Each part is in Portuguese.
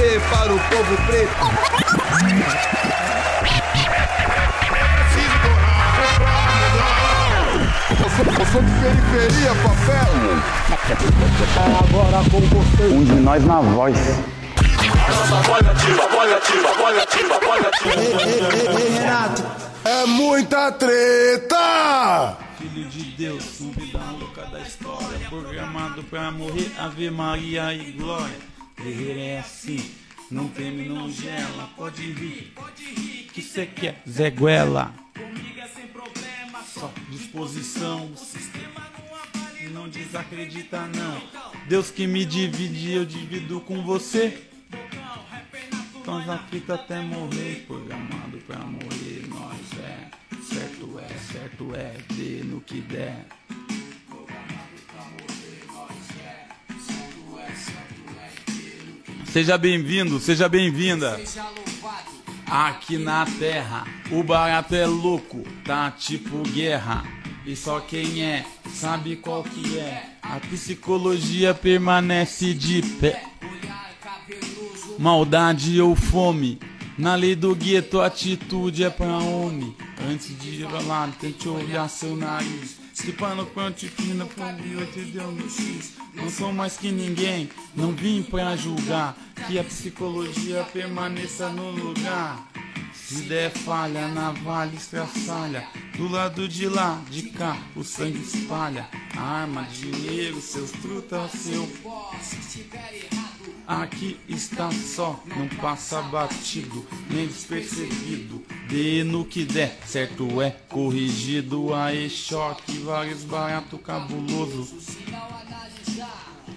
você para o povo preto. Eu sou de periferia, papel. Agora com você. Um de nós na voz. É muita treta! Filho de Deus, um vida louca da história, programado pra morrer, Ave Maria e Glória. Guerreiro é assim, não teme, não gela, pode rir, que cê quer, Zé Guela. Só disposição, o sistema não avale, não desacredita não. Deus que me divide, eu divido com você. Nós na fita até morrer, programado pra morrer, nós é. Certo é, certo é, dê no que der. Seja bem-vindo, seja bem-vinda. Aqui na terra, o barato é louco, tá tipo guerra. E só quem é, sabe qual que é. A psicologia permanece de pé. Maldade ou fome. Na lei do gueto, a atitude é pra homem. Antes de ir lá, tente olhar seu nariz. Se pano quanto fina, família te deu no X. Não sou mais que ninguém, não vim pra julgar. Que a psicologia permaneça no lugar. Se der falha, navalha estraçalha. Do lado de lá, de cá, o sangue espalha. Arma, dinheiro, seus trutas, seu Aqui está só, não passa batido, nem despercebido. Dê no que der, certo é, corrigido. Aê, choque, vários barato cabuloso.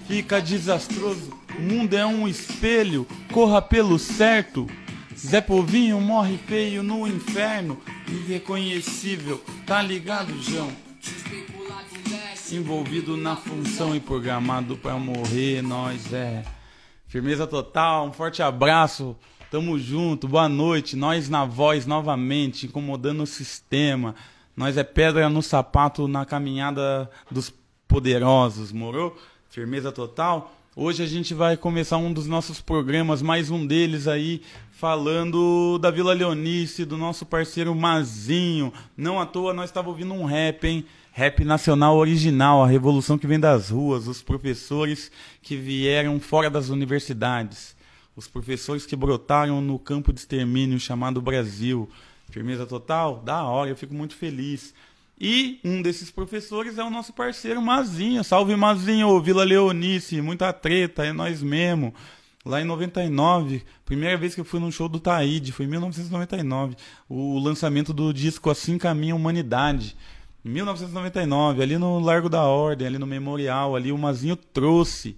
Fica desastroso, o mundo é um espelho, corra pelo certo. Zé Povinho morre feio no inferno, irreconhecível, tá ligado, João? Envolvido na função e programado pra morrer, nós é. Firmeza total, um forte abraço, tamo junto, boa noite. Nós na voz novamente, incomodando o sistema. Nós é pedra no sapato na caminhada dos poderosos, morou? Firmeza total. Hoje a gente vai começar um dos nossos programas, mais um deles aí, falando da Vila Leonice, do nosso parceiro Mazinho. Não à toa nós estávamos ouvindo um rap, hein? Rap nacional original, a revolução que vem das ruas, os professores que vieram fora das universidades, os professores que brotaram no campo de extermínio chamado Brasil. Firmeza total? Da hora, eu fico muito feliz. E um desses professores é o nosso parceiro Mazinho. Salve Mazinho, Vila Leonice, muita treta, é nós mesmo. Lá em 99, primeira vez que eu fui num show do Taíde, foi em 1999, o lançamento do disco Assim Caminha a Humanidade. 1999, ali no Largo da Ordem, ali no Memorial, ali o Mazinho trouxe.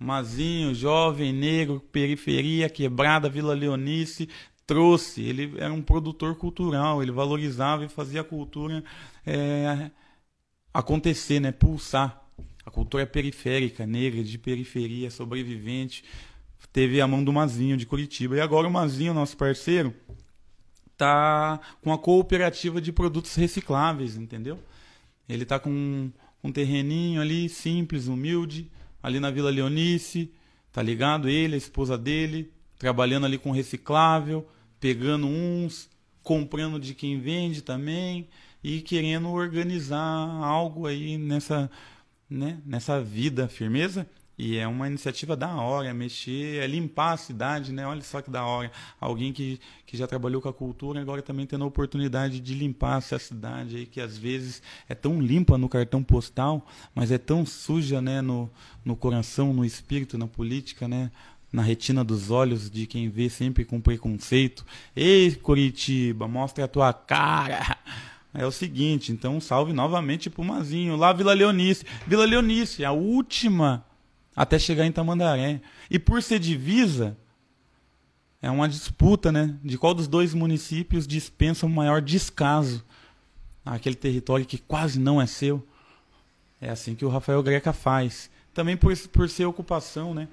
Mazinho, jovem, negro, periferia, quebrada, Vila Leonice, trouxe. Ele era um produtor cultural, ele valorizava e fazia a cultura é, acontecer, né? pulsar. A cultura é periférica, negra, de periferia, sobrevivente. Teve a mão do Mazinho de Curitiba. E agora o Mazinho, nosso parceiro, tá com a cooperativa de produtos recicláveis, entendeu? Ele tá com um terreninho ali simples, humilde, ali na Vila Leonice, tá ligado? Ele, a esposa dele, trabalhando ali com reciclável, pegando uns, comprando de quem vende também e querendo organizar algo aí nessa, né, nessa vida, firmeza? E é uma iniciativa da hora, mexer, é limpar a cidade, né? Olha só que da hora. Alguém que, que já trabalhou com a cultura agora também tendo a oportunidade de limpar essa cidade aí, que às vezes é tão limpa no cartão postal, mas é tão suja, né? No, no coração, no espírito, na política, né? Na retina dos olhos de quem vê sempre com preconceito. Ei, Curitiba, mostra a tua cara! É o seguinte, então salve novamente pro Mazinho. Lá, Vila Leonice. Vila Leonice, a última até chegar em Tamandaré. E por ser divisa, é uma disputa, né? De qual dos dois municípios dispensa o maior descaso aquele território que quase não é seu. É assim que o Rafael Greca faz. Também por, por ser ocupação, né?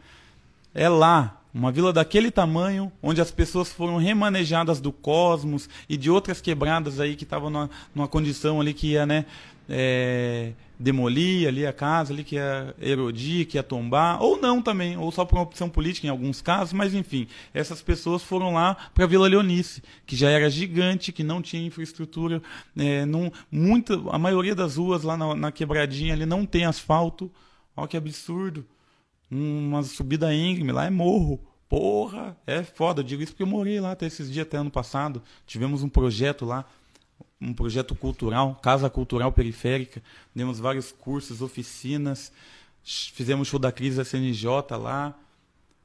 É lá, uma vila daquele tamanho, onde as pessoas foram remanejadas do cosmos e de outras quebradas aí que estavam numa, numa condição ali que ia, né? é, demolir ali a casa, ali que ia erodir, que ia tombar, ou não também, ou só por uma opção política em alguns casos, mas enfim, essas pessoas foram lá para Vila Leonice, que já era gigante, que não tinha infraestrutura, é, não, muita, a maioria das ruas lá na, na quebradinha ali não tem asfalto, olha que absurdo, uma subida íngreme, lá é morro, porra, é foda, eu digo isso porque eu morei lá até esses dias, até ano passado, tivemos um projeto lá, um projeto cultural, Casa Cultural Periférica. Demos vários cursos, oficinas. Fizemos show da crise da CNJ lá.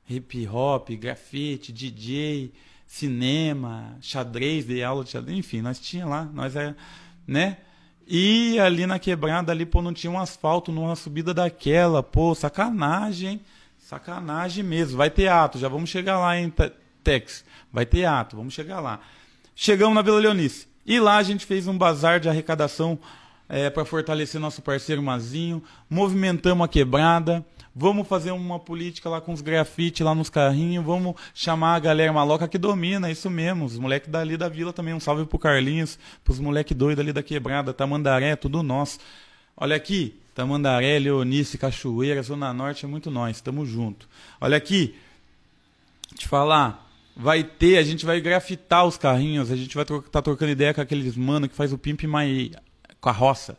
Hip hop, grafite, DJ, cinema, xadrez, dei aula de xadrez, enfim, nós tinha lá, nós é, né? E ali na quebrada ali, pô, não tinha um asfalto numa subida daquela, pô, sacanagem, sacanagem mesmo. Vai ter ato, já vamos chegar lá em Tex. Vai ter ato, vamos chegar lá. Chegamos na Vila Leonice. E lá a gente fez um bazar de arrecadação é, para fortalecer nosso parceiro Mazinho. Movimentamos a quebrada. Vamos fazer uma política lá com os grafites lá nos carrinhos. Vamos chamar a galera maloca que domina, isso mesmo. Os moleques dali da vila também. Um salve pro Carlinhos, pros moleques doidos ali da quebrada. Tamandaré, tudo nosso. Olha aqui, Tamandaré, Leonice, Cachoeira, Zona Norte, é muito nós. Tamo junto. Olha aqui, te falar vai ter, a gente vai grafitar os carrinhos, a gente vai estar tá trocando ideia com aqueles mano que faz o Pimp My carroça,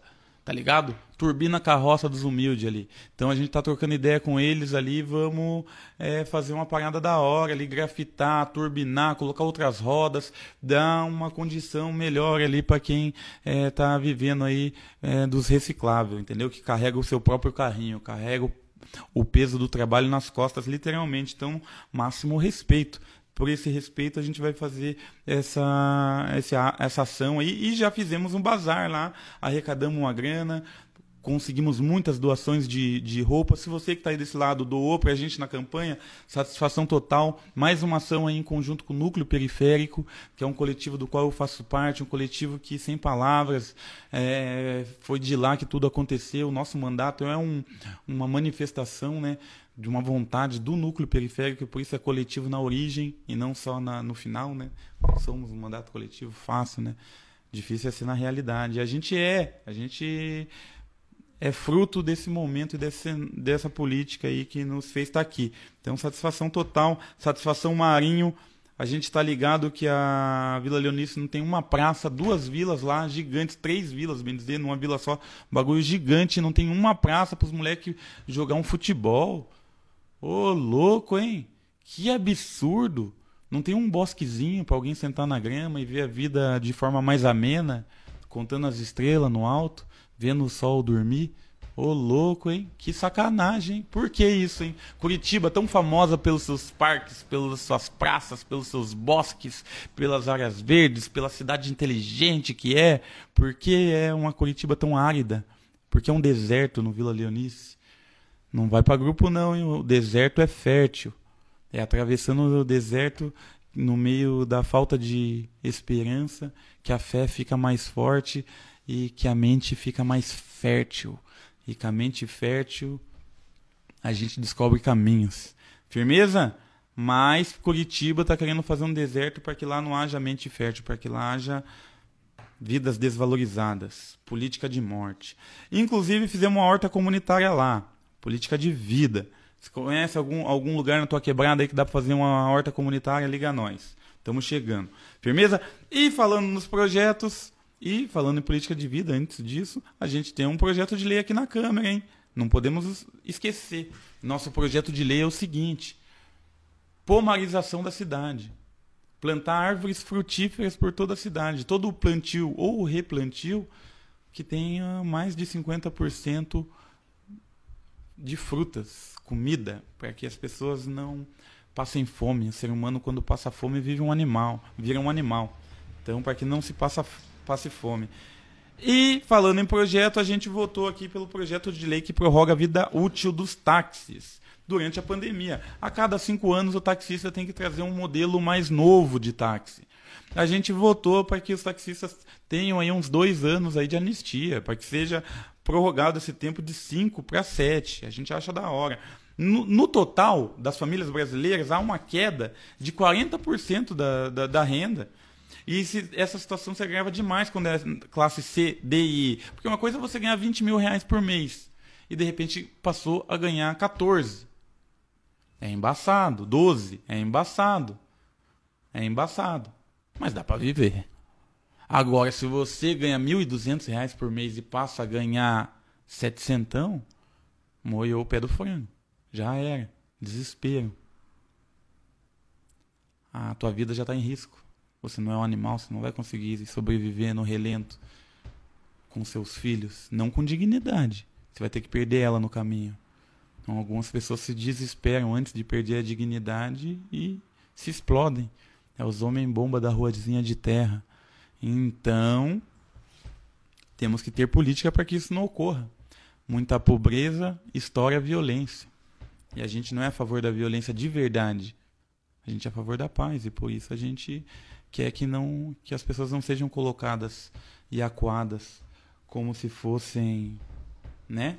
tá ligado? Turbina carroça dos humildes ali. Então a gente tá trocando ideia com eles ali, vamos é, fazer uma parada da hora ali, grafitar, turbinar, colocar outras rodas, dar uma condição melhor ali para quem é, tá vivendo aí é, dos recicláveis, entendeu? Que carrega o seu próprio carrinho, carrega o o peso do trabalho nas costas, literalmente. Então, máximo respeito por esse respeito, a gente vai fazer essa, essa, essa ação aí. E já fizemos um bazar lá, arrecadamos uma grana, conseguimos muitas doações de, de roupa. Se você que está aí desse lado doou para a gente na campanha, satisfação total. Mais uma ação aí em conjunto com o Núcleo Periférico, que é um coletivo do qual eu faço parte, um coletivo que, sem palavras, é, foi de lá que tudo aconteceu. O nosso mandato é um, uma manifestação né, de uma vontade do núcleo periférico, por isso é coletivo na origem e não só na, no final, né? Somos um mandato coletivo fácil, né? Difícil é ser na realidade. E a gente é, a gente é fruto desse momento e desse, dessa política aí que nos fez estar aqui. Então, satisfação total, satisfação Marinho. A gente está ligado que a Vila Leonice não tem uma praça, duas vilas lá, gigantes, três vilas, bem dizer, numa vila só, bagulho gigante, não tem uma praça para os moleques jogar um futebol. Ô, louco, hein? Que absurdo! Não tem um bosquezinho para alguém sentar na grama e ver a vida de forma mais amena, contando as estrelas no alto, vendo o sol dormir? Ô, louco, hein? Que sacanagem? Por que isso, hein? Curitiba, tão famosa pelos seus parques, pelas suas praças, pelos seus bosques, pelas áreas verdes, pela cidade inteligente que é. Por que é uma Curitiba tão árida? Por que é um deserto no Vila Leonice? Não vai para grupo não, hein? o deserto é fértil. É atravessando o deserto no meio da falta de esperança que a fé fica mais forte e que a mente fica mais fértil. E com a mente fértil a gente descobre caminhos. Firmeza? Mas Curitiba está querendo fazer um deserto para que lá não haja mente fértil, para que lá haja vidas desvalorizadas, política de morte. Inclusive fizemos uma horta comunitária lá política de vida. Se conhece algum, algum lugar na tua quebrada aí que dá para fazer uma horta comunitária, liga a nós. Estamos chegando. Firmeza? E falando nos projetos, e falando em política de vida, antes disso, a gente tem um projeto de lei aqui na Câmara, hein? Não podemos esquecer. Nosso projeto de lei é o seguinte: pomarização da cidade. Plantar árvores frutíferas por toda a cidade. Todo o plantio ou replantio que tenha mais de 50% de frutas, comida, para que as pessoas não passem fome. O ser humano, quando passa fome, vive um animal, vira um animal. Então, para que não se passa, passe fome. E, falando em projeto, a gente votou aqui pelo projeto de lei que prorroga a vida útil dos táxis durante a pandemia. A cada cinco anos, o taxista tem que trazer um modelo mais novo de táxi. A gente votou para que os taxistas tenham aí uns dois anos aí de anistia, para que seja prorrogado esse tempo de 5 para 7. A gente acha da hora. No, no, total das famílias brasileiras, há uma queda de 40% da, da, da renda. E se, essa situação se agrava demais quando é classe C, D e I. Porque uma coisa é você ganhar 20 mil reais por mês. E de repente passou a ganhar 14. É embaçado. 12. É embaçado. É embaçado. Mas dá para viver. Agora, se você ganha 1.200 reais por mês e passa a ganhar 700, moiou o pé do frango. Já era. Desespero. A tua vida já está em risco. Você não é um animal, você não vai conseguir sobreviver no relento com seus filhos. Não com dignidade. Você vai ter que perder ela no caminho. Então, algumas pessoas se desesperam antes de perder a dignidade e se explodem. É os homens-bomba da ruazinha de terra. Então, temos que ter política para que isso não ocorra. Muita pobreza, história, violência. E a gente não é a favor da violência de verdade. A gente é a favor da paz e por isso a gente quer que não que as pessoas não sejam colocadas e acuadas como se fossem, né?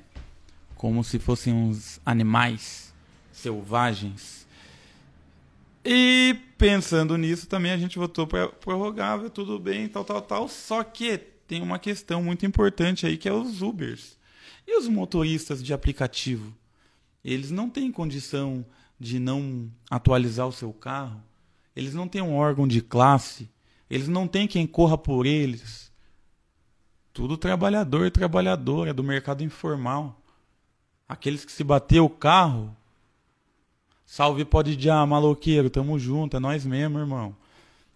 Como se fossem uns animais selvagens. E pensando nisso também a gente votou para prorrogável, tudo bem, tal, tal, tal. Só que tem uma questão muito importante aí que é os Ubers. E os motoristas de aplicativo? Eles não têm condição de não atualizar o seu carro, eles não têm um órgão de classe, eles não têm quem corra por eles. Tudo trabalhador e trabalhadora do mercado informal. Aqueles que se bater o carro. Salve pode dia, maloqueiro, tamo junto, é nós mesmo, irmão.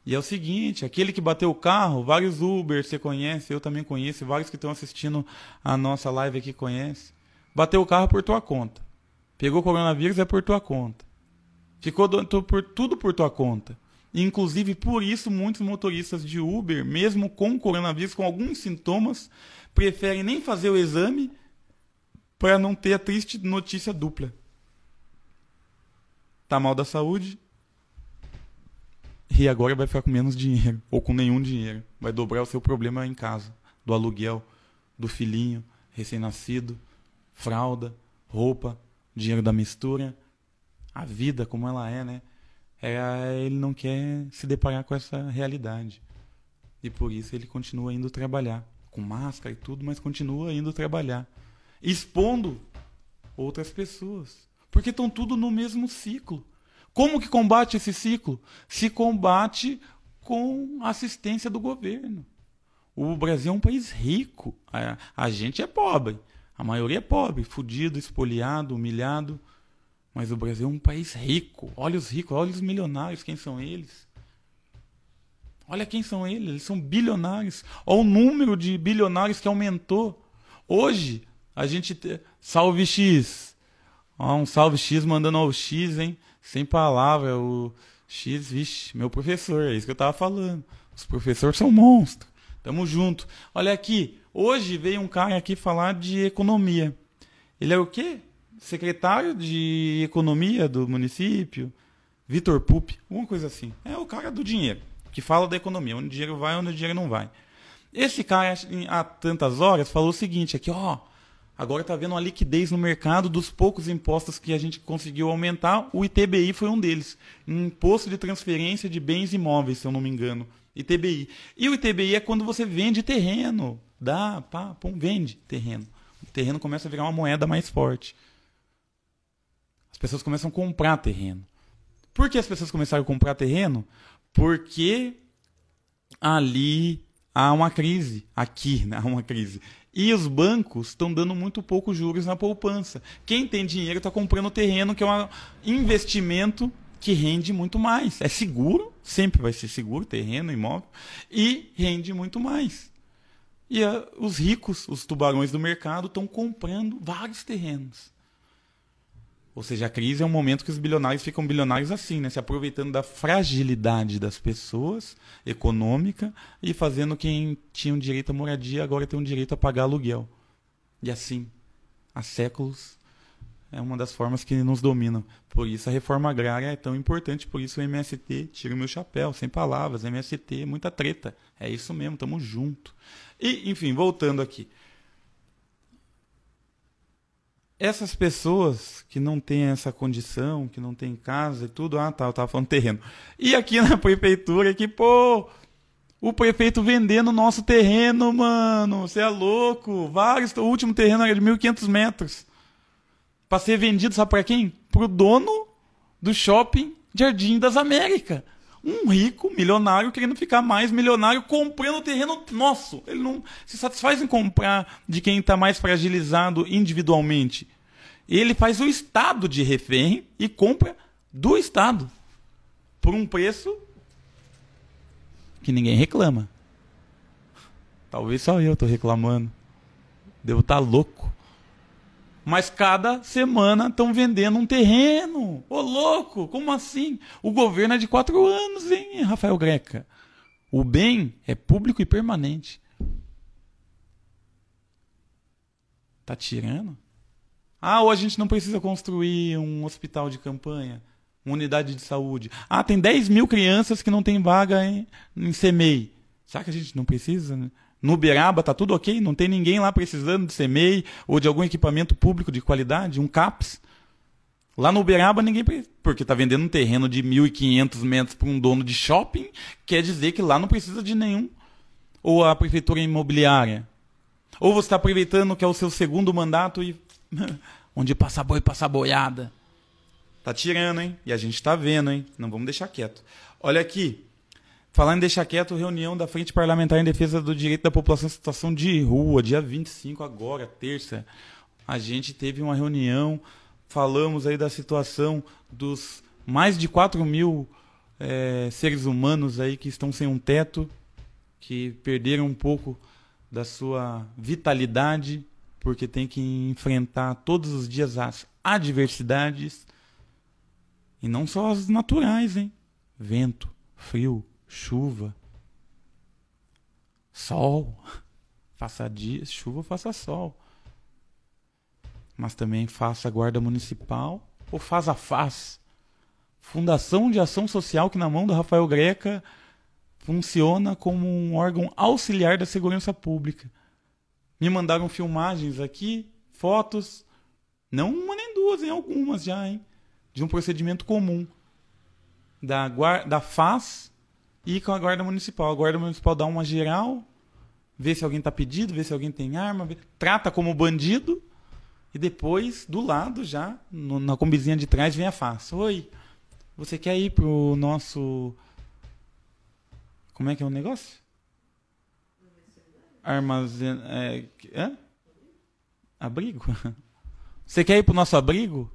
E é o seguinte, aquele que bateu o carro, vários Uber você conhece, eu também conheço, vários que estão assistindo a nossa live aqui conhecem. Bateu o carro por tua conta. Pegou coronavírus é por tua conta. Ficou do, por, tudo por tua conta. Inclusive, por isso, muitos motoristas de Uber, mesmo com coronavírus, com alguns sintomas, preferem nem fazer o exame para não ter a triste notícia dupla. Tá mal da saúde e agora vai ficar com menos dinheiro ou com nenhum dinheiro. Vai dobrar o seu problema em casa, do aluguel, do filhinho recém-nascido, fralda, roupa, dinheiro da mistura, a vida como ela é, né? É, ele não quer se deparar com essa realidade. E por isso ele continua indo trabalhar, com máscara e tudo, mas continua indo trabalhar, expondo outras pessoas, porque estão tudo no mesmo ciclo. Como que combate esse ciclo? Se combate com assistência do governo. O Brasil é um país rico, a, a gente é pobre. A maioria é pobre, fudido, espoliado, humilhado. Mas o Brasil é um país rico. Olha os ricos, olha os milionários, quem são eles? Olha quem são eles, eles são bilionários. Olha o número de bilionários que aumentou. Hoje, a gente. Te... Salve X. Ó, um salve X mandando ao X, hein? Sem palavra. O X, vixe, meu professor, é isso que eu tava falando. Os professores são monstros. Tamo junto. Olha aqui, Hoje veio um cara aqui falar de economia. Ele é o quê? Secretário de Economia do município? Vitor Pup, alguma coisa assim. É o cara do dinheiro, que fala da economia, onde o dinheiro vai, onde o dinheiro não vai. Esse cara, há tantas horas, falou o seguinte aqui, ó. Agora está vendo uma liquidez no mercado dos poucos impostos que a gente conseguiu aumentar. O ITBI foi um deles. Imposto de transferência de bens imóveis, se eu não me engano. ITBI. E o ITBI é quando você vende terreno. Dá, pá, pum, vende terreno. O terreno começa a virar uma moeda mais forte. As pessoas começam a comprar terreno. Por que as pessoas começaram a comprar terreno? Porque ali há uma crise. Aqui né, há uma crise. E os bancos estão dando muito pouco juros na poupança. Quem tem dinheiro está comprando terreno, que é um investimento que rende muito mais. É seguro, sempre vai ser seguro, terreno, imóvel, e rende muito mais. E uh, os ricos, os tubarões do mercado, estão comprando vários terrenos. Ou seja, a crise é um momento que os bilionários ficam bilionários assim, né? se aproveitando da fragilidade das pessoas econômica e fazendo quem tinha um direito à moradia agora tem um direito a pagar aluguel. E assim, há séculos, é uma das formas que nos dominam. Por isso a reforma agrária é tão importante, por isso o MST tira o meu chapéu, sem palavras, MST, muita treta. É isso mesmo, tamo junto. E, enfim, voltando aqui. Essas pessoas que não têm essa condição, que não têm casa e tudo, ah tá, eu tava falando terreno. E aqui na prefeitura que, pô, O prefeito vendendo nosso terreno, mano. Você é louco. Vários. O último terreno era de 1.500 metros. Pra ser vendido, sabe pra quem? Pro dono do shopping Jardim das Américas. Um rico, milionário, querendo ficar mais milionário, comprando terreno nosso. Ele não se satisfaz em comprar de quem está mais fragilizado individualmente. Ele faz o Estado de refém e compra do Estado por um preço que ninguém reclama. Talvez só eu tô reclamando. Devo estar tá louco. Mas cada semana estão vendendo um terreno. Ô louco, como assim? O governo é de quatro anos, hein, Rafael Greca? O bem é público e permanente. Tá tirando? Ah, ou a gente não precisa construir um hospital de campanha, uma unidade de saúde. Ah, tem 10 mil crianças que não tem vaga em, em CEMEI. Será que a gente não precisa? Né? No Uberaba tá tudo ok, não tem ninguém lá precisando de CMEI ou de algum equipamento público de qualidade, um CAPS. Lá no Uberaba ninguém porque tá vendendo um terreno de 1.500 metros para um dono de shopping, quer dizer que lá não precisa de nenhum. Ou a prefeitura imobiliária. Ou você está aproveitando que é o seu segundo mandato e onde passa boi, passa boiada. Tá tirando, hein? E a gente tá vendo, hein? Não vamos deixar quieto. Olha aqui, Falando em deixar quieto, reunião da Frente Parlamentar em Defesa do Direito da População em Situação de Rua, dia 25 agora, terça. A gente teve uma reunião, falamos aí da situação dos mais de 4 mil é, seres humanos aí que estão sem um teto, que perderam um pouco da sua vitalidade, porque tem que enfrentar todos os dias as adversidades, e não só as naturais, hein? Vento, frio, chuva, sol, faça dia, chuva, faça sol. Mas também faça guarda municipal ou faz a faz. Fundação de Ação Social que na mão do Rafael Greca funciona como um órgão auxiliar da segurança pública. Me mandaram filmagens aqui, fotos, não uma nem duas, em algumas já, hein, de um procedimento comum da da FAS e com a guarda municipal. A guarda municipal dá uma geral, vê se alguém está pedido, vê se alguém tem arma, vê, trata como bandido e depois, do lado já, no, na combizinha de trás, vem a face. Oi, você quer ir pro nosso... Como é que é o negócio? Armazen... É... Hã? Abrigo? Você quer ir pro nosso abrigo?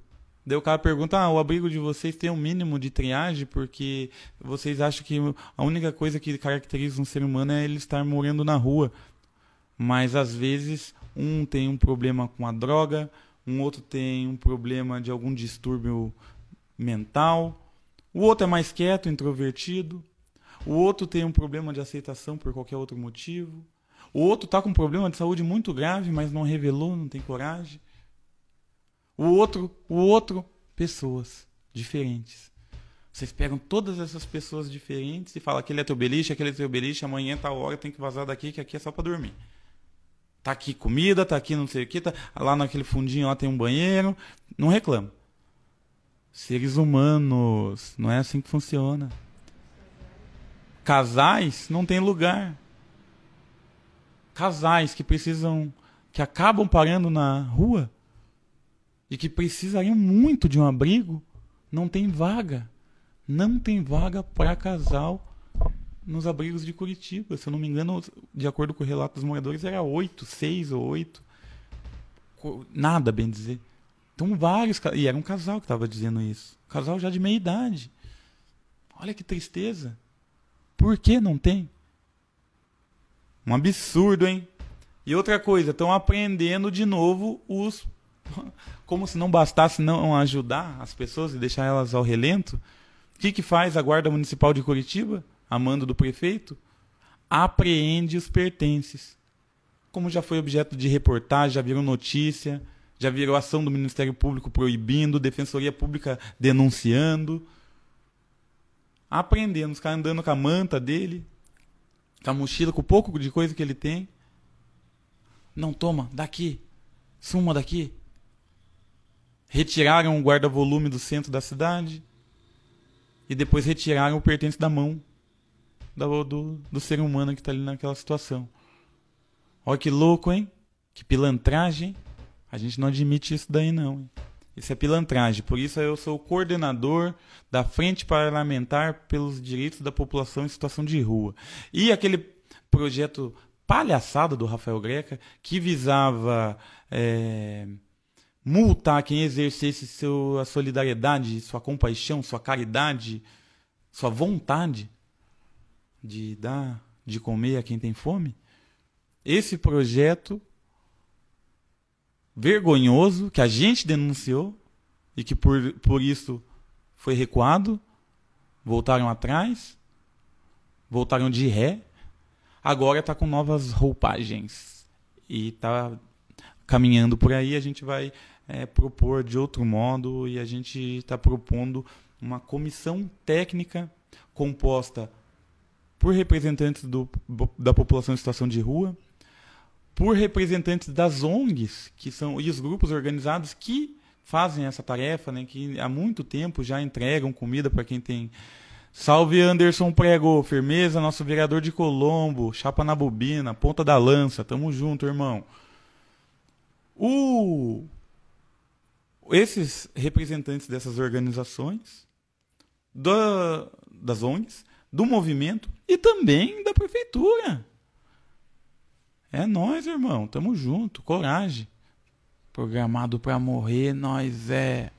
Daí o cara pergunta: ah, o abrigo de vocês tem um mínimo de triagem porque vocês acham que a única coisa que caracteriza um ser humano é ele estar morando na rua. Mas às vezes um tem um problema com a droga, um outro tem um problema de algum distúrbio mental, o outro é mais quieto, introvertido, o outro tem um problema de aceitação por qualquer outro motivo, o outro está com um problema de saúde muito grave, mas não revelou, não tem coragem. O outro, o outro, pessoas diferentes. Vocês pegam todas essas pessoas diferentes e falam aquele é teu beliche, aquele é teu beliche, amanhã tá hora tem que vazar daqui, que aqui é só para dormir. Tá aqui comida, tá aqui não sei o que, tá lá naquele fundinho lá tem um banheiro, não reclama. Seres humanos, não é assim que funciona. Casais não tem lugar. Casais que precisam que acabam parando na rua e que precisariam muito de um abrigo, não tem vaga. Não tem vaga para casal nos abrigos de Curitiba. Se eu não me engano, de acordo com o relato dos moradores, era oito, seis ou oito. Nada, bem dizer. Então, vários. E era um casal que estava dizendo isso. casal já de meia idade. Olha que tristeza. Por que não tem? Um absurdo, hein? E outra coisa, estão aprendendo de novo os como se não bastasse não ajudar as pessoas e deixar elas ao relento, o que, que faz a Guarda Municipal de Curitiba, a mando do prefeito? Apreende os pertences. Como já foi objeto de reportagem, já virou notícia, já virou ação do Ministério Público proibindo, Defensoria Pública denunciando. Aprendendo, os caras andando com a manta dele, com a mochila, com o pouco de coisa que ele tem. Não toma, daqui, suma daqui retiraram o guarda-volume do centro da cidade e depois retiraram o pertence da mão do, do, do ser humano que está ali naquela situação. Olha que louco, hein? Que pilantragem. A gente não admite isso daí, não. Isso é pilantragem. Por isso eu sou coordenador da Frente Parlamentar pelos Direitos da População em Situação de Rua. E aquele projeto palhaçado do Rafael Greca que visava é, multar quem exercesse sua solidariedade, sua compaixão, sua caridade, sua vontade de dar de comer a quem tem fome. Esse projeto vergonhoso que a gente denunciou e que por, por isso foi recuado, voltaram atrás, voltaram de ré, agora está com novas roupagens e está caminhando por aí. A gente vai é, propor de outro modo e a gente está propondo uma comissão técnica composta por representantes do, da população em situação de rua, por representantes das ONGs, que são e os grupos organizados que fazem essa tarefa, né, que há muito tempo já entregam comida para quem tem. Salve Anderson Prego, firmeza, nosso vereador de Colombo, chapa na bobina, ponta da lança, tamo junto, irmão. O esses representantes dessas organizações, da, das ONGs, do movimento e também da prefeitura. É nós, irmão, tamo junto, coragem. Programado para morrer, nós é.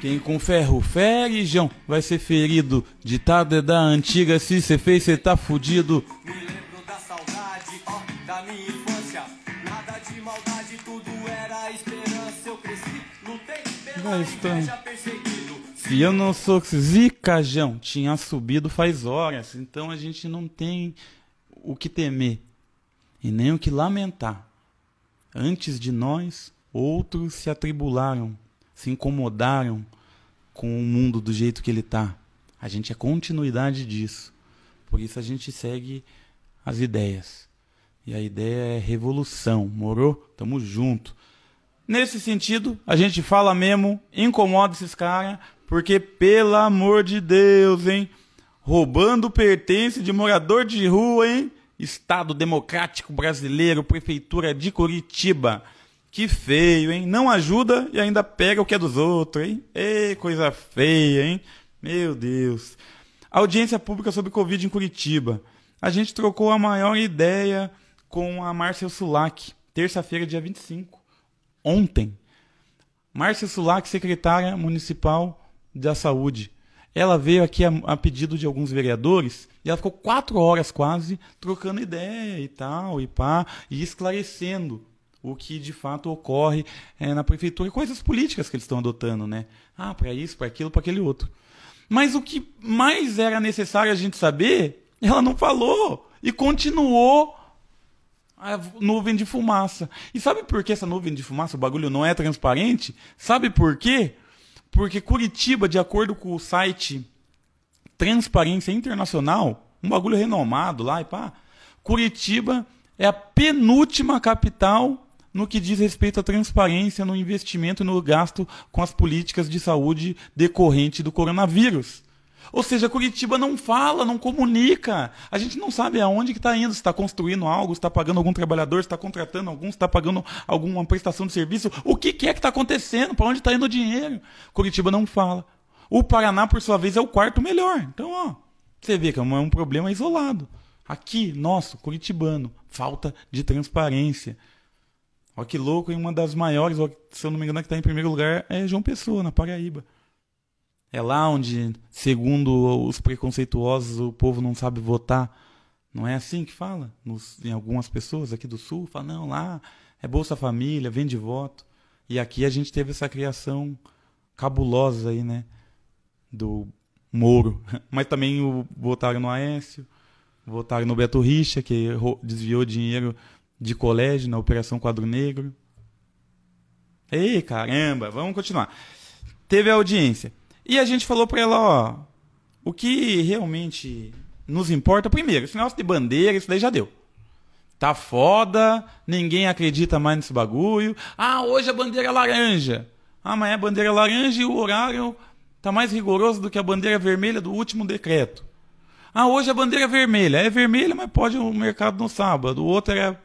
Quem com ferro fere, João, vai ser ferido. Ditado é da antiga, se cê fez, cê tá fudido. Me lembro da saudade, ó, da minha infância. Nada de maldade, tudo era esperança. Eu cresci, lutei pela inveja, perseguido. Se eu não sou zicajão, tinha subido faz horas. Então a gente não tem o que temer e nem o que lamentar. Antes de nós, outros se atribularam, se incomodaram com o mundo do jeito que ele está. A gente é continuidade disso. Por isso a gente segue as ideias. E a ideia é revolução, morou? Tamo junto. Nesse sentido, a gente fala mesmo, incomoda esses caras, porque, pelo amor de Deus, hein? Roubando pertence de morador de rua, hein? Estado Democrático Brasileiro, Prefeitura de Curitiba. Que feio, hein? Não ajuda e ainda pega o que é dos outros, hein? Ei, coisa feia, hein? Meu Deus. Audiência pública sobre Covid em Curitiba. A gente trocou a maior ideia com a Márcia Sulac, terça-feira, dia 25. Ontem. Márcia Sulac, secretária municipal da saúde. Ela veio aqui a, a pedido de alguns vereadores e ela ficou quatro horas quase trocando ideia e tal, e pá, e esclarecendo o que de fato ocorre é, na prefeitura e coisas políticas que eles estão adotando, né? Ah, para isso, para aquilo, para aquele outro. Mas o que mais era necessário a gente saber, ela não falou e continuou a nuvem de fumaça. E sabe por que essa nuvem de fumaça, o bagulho não é transparente? Sabe por quê? Porque Curitiba, de acordo com o site Transparência Internacional, um bagulho renomado lá e pá, Curitiba é a penúltima capital no que diz respeito à transparência no investimento e no gasto com as políticas de saúde decorrente do coronavírus. Ou seja, Curitiba não fala, não comunica. A gente não sabe aonde que está indo, se está construindo algo, se está pagando algum trabalhador, se está contratando algum, se está pagando alguma prestação de serviço. O que, que é que está acontecendo? Para onde está indo o dinheiro? Curitiba não fala. O Paraná, por sua vez, é o quarto melhor. Então, ó, você vê que é um problema isolado. Aqui, nosso, curitibano, falta de transparência. Olha que louco, e uma das maiores, se eu não me engano, que está em primeiro lugar é João Pessoa, na Paraíba. É lá onde, segundo os preconceituosos, o povo não sabe votar. Não é assim que fala? Nos, em algumas pessoas aqui do Sul, fala, não, lá é Bolsa Família, vende voto. E aqui a gente teve essa criação cabulosa aí, né? Do Moro. Mas também o, votaram no Aécio, votaram no Beto Richa, que desviou dinheiro de colégio na Operação Quadro Negro. Ei, caramba, vamos continuar. Teve audiência. E a gente falou para ela, ó, o que realmente nos importa, primeiro, esse negócio de bandeira, isso daí já deu. Tá foda, ninguém acredita mais nesse bagulho. Ah, hoje a bandeira é laranja. Ah, mas é a bandeira laranja e o horário tá mais rigoroso do que a bandeira vermelha do último decreto. Ah, hoje a bandeira é vermelha. É vermelha, mas pode o mercado no sábado. O outro era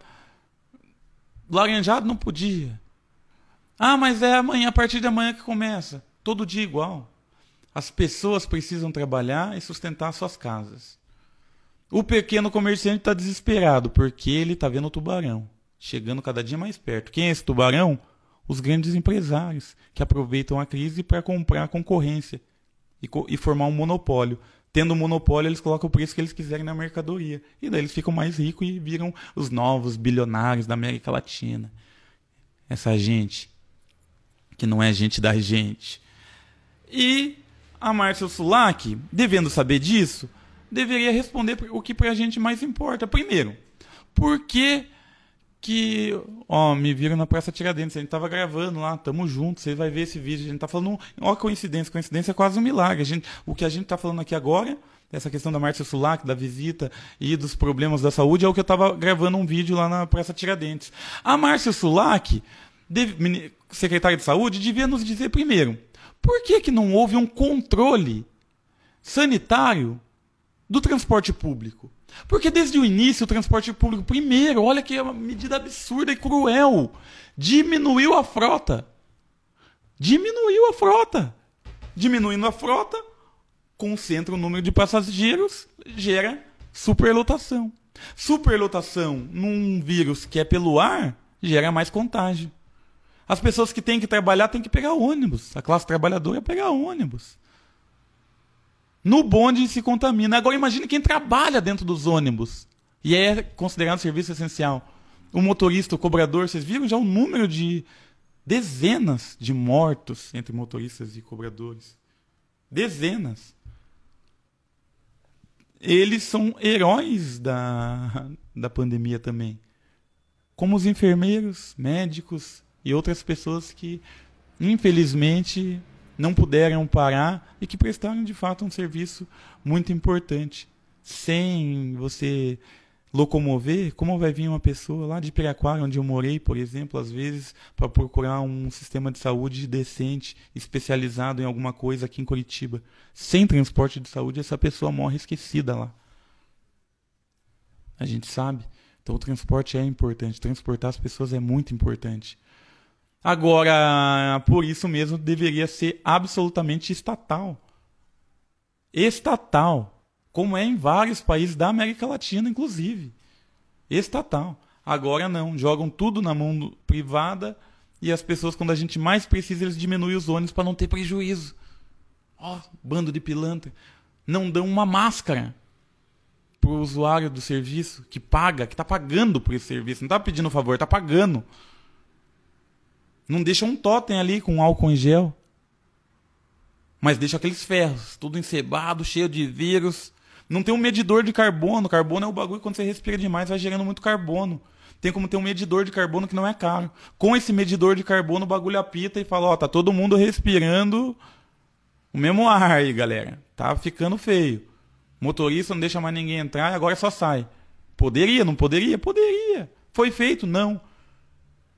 laranjado, não podia. Ah, mas é amanhã, a partir de amanhã que começa. Todo dia igual. As pessoas precisam trabalhar e sustentar suas casas. O pequeno comerciante está desesperado porque ele está vendo o tubarão chegando cada dia mais perto. Quem é esse tubarão? Os grandes empresários que aproveitam a crise para comprar concorrência e, co e formar um monopólio. Tendo monopólio, eles colocam o preço que eles quiserem na mercadoria. E daí eles ficam mais ricos e viram os novos bilionários da América Latina. Essa gente que não é gente da gente. E a Márcia Sulak, devendo saber disso, deveria responder o que para a gente mais importa. Primeiro, por que que, ó, me viram na Praça Tiradentes, a gente tava gravando lá, tamo junto, você vai ver esse vídeo, a gente tá falando, ó, coincidência, coincidência é quase um milagre. A gente, o que a gente tá falando aqui agora, essa questão da Márcia Sulak, da visita e dos problemas da saúde, é o que eu tava gravando um vídeo lá na Praça Tiradentes. A Márcia Sulak, secretária de saúde, devia nos dizer primeiro, por que, que não houve um controle sanitário do transporte público? Porque desde o início o transporte público, primeiro, olha que é uma medida absurda e cruel, diminuiu a frota. Diminuiu a frota. Diminuindo a frota, concentra o número de passageiros, gera superlotação. Superlotação num vírus que é pelo ar gera mais contágio. As pessoas que têm que trabalhar têm que pegar ônibus. A classe trabalhadora pega ônibus. No bonde se contamina. Agora imagine quem trabalha dentro dos ônibus e é considerado serviço essencial. O motorista, o cobrador, vocês viram já o número de dezenas de mortos entre motoristas e cobradores. Dezenas. Eles são heróis da, da pandemia também. Como os enfermeiros, médicos, e outras pessoas que, infelizmente, não puderam parar e que prestaram de fato um serviço muito importante. Sem você locomover, como vai vir uma pessoa lá de Piraquara, onde eu morei, por exemplo, às vezes, para procurar um sistema de saúde decente, especializado em alguma coisa aqui em Curitiba. Sem transporte de saúde, essa pessoa morre esquecida lá. A gente sabe. Então o transporte é importante, transportar as pessoas é muito importante. Agora, por isso mesmo, deveria ser absolutamente estatal. Estatal. Como é em vários países da América Latina, inclusive. Estatal. Agora não. Jogam tudo na mão privada e as pessoas, quando a gente mais precisa, eles diminuem os ônibus para não ter prejuízo. Ó, oh, bando de pilantra. Não dão uma máscara para o usuário do serviço que paga, que está pagando por esse serviço. Não está pedindo favor, está pagando. Não deixa um totem ali com álcool em gel. Mas deixa aqueles ferros, tudo encebado, cheio de vírus. Não tem um medidor de carbono. Carbono é o bagulho quando você respira demais vai gerando muito carbono. Tem como ter um medidor de carbono que não é caro. Com esse medidor de carbono, o bagulho apita e fala: Ó, tá todo mundo respirando o mesmo ar aí, galera. Tá ficando feio. Motorista não deixa mais ninguém entrar e agora só sai. Poderia, não poderia? Poderia. Foi feito? Não.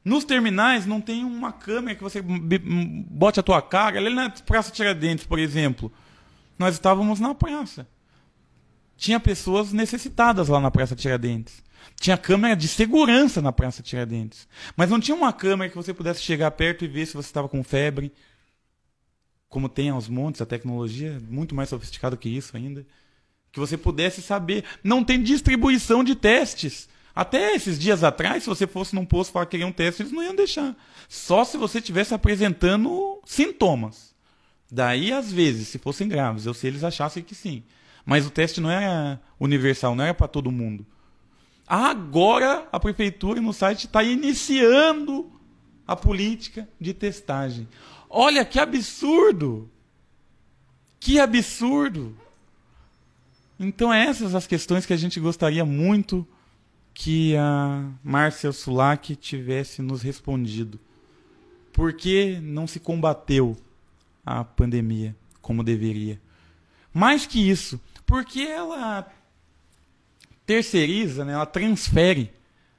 Nos terminais não tem uma câmera que você bote a tua cara. Ali na Praça Tiradentes, por exemplo, nós estávamos na praça. Tinha pessoas necessitadas lá na Praça Tiradentes. Tinha câmera de segurança na Praça Tiradentes. Mas não tinha uma câmera que você pudesse chegar perto e ver se você estava com febre. Como tem aos montes, a tecnologia é muito mais sofisticada que isso ainda. Que você pudesse saber. Não tem distribuição de testes. Até esses dias atrás, se você fosse num posto falar que queria um teste, eles não iam deixar. Só se você estivesse apresentando sintomas. Daí, às vezes, se fossem graves, eu sei eles achassem que sim. Mas o teste não era universal, não era para todo mundo. Agora a prefeitura no site está iniciando a política de testagem. Olha que absurdo! Que absurdo! Então essas as questões que a gente gostaria muito que a Márcia Sulac tivesse nos respondido. Por que não se combateu a pandemia como deveria? Mais que isso, porque ela terceiriza, né, ela transfere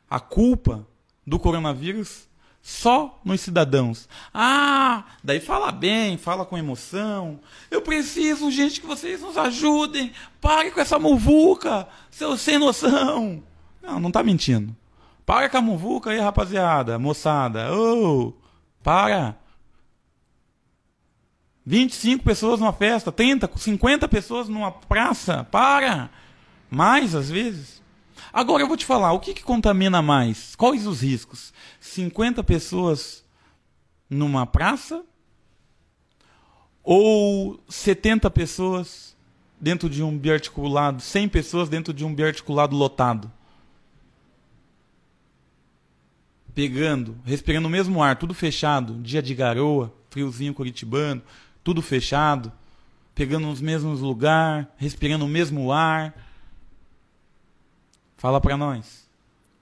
a culpa do coronavírus só nos cidadãos. Ah, daí fala bem, fala com emoção. Eu preciso, gente, que vocês nos ajudem. Pare com essa muvuca, seu sem noção. Não, não tá mentindo. Para com a muvuca aí, rapaziada, moçada. Ô, oh, para. 25 pessoas numa festa, 30, 50 pessoas numa praça. Para. Mais às vezes. Agora eu vou te falar, o que, que contamina mais? Quais os riscos? 50 pessoas numa praça ou 70 pessoas dentro de um biarticulado, 100 pessoas dentro de um biarticulado lotado? Pegando, respirando o mesmo ar, tudo fechado, dia de garoa, friozinho curitibano, tudo fechado, pegando nos mesmos lugares, respirando o mesmo ar Fala para nós.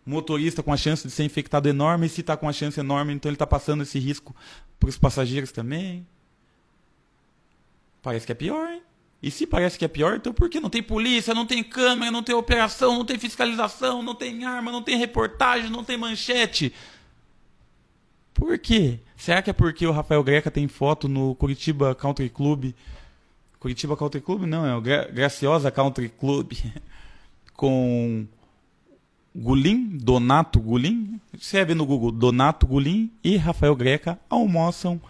Motorista com a chance de ser infectado enorme, e se está com a chance enorme, então ele está passando esse risco para os passageiros também. Parece que é pior, hein? E se parece que é pior, então por que não tem polícia, não tem câmera, não tem operação, não tem fiscalização, não tem arma, não tem reportagem, não tem manchete? Por quê? Será que é porque o Rafael Greca tem foto no Curitiba Country Club? Curitiba Country Club? Não, é o Gra Graciosa Country Club. com Gulim, Donato Gulim, escreve no Google Donato Gulim e Rafael Greca almoçam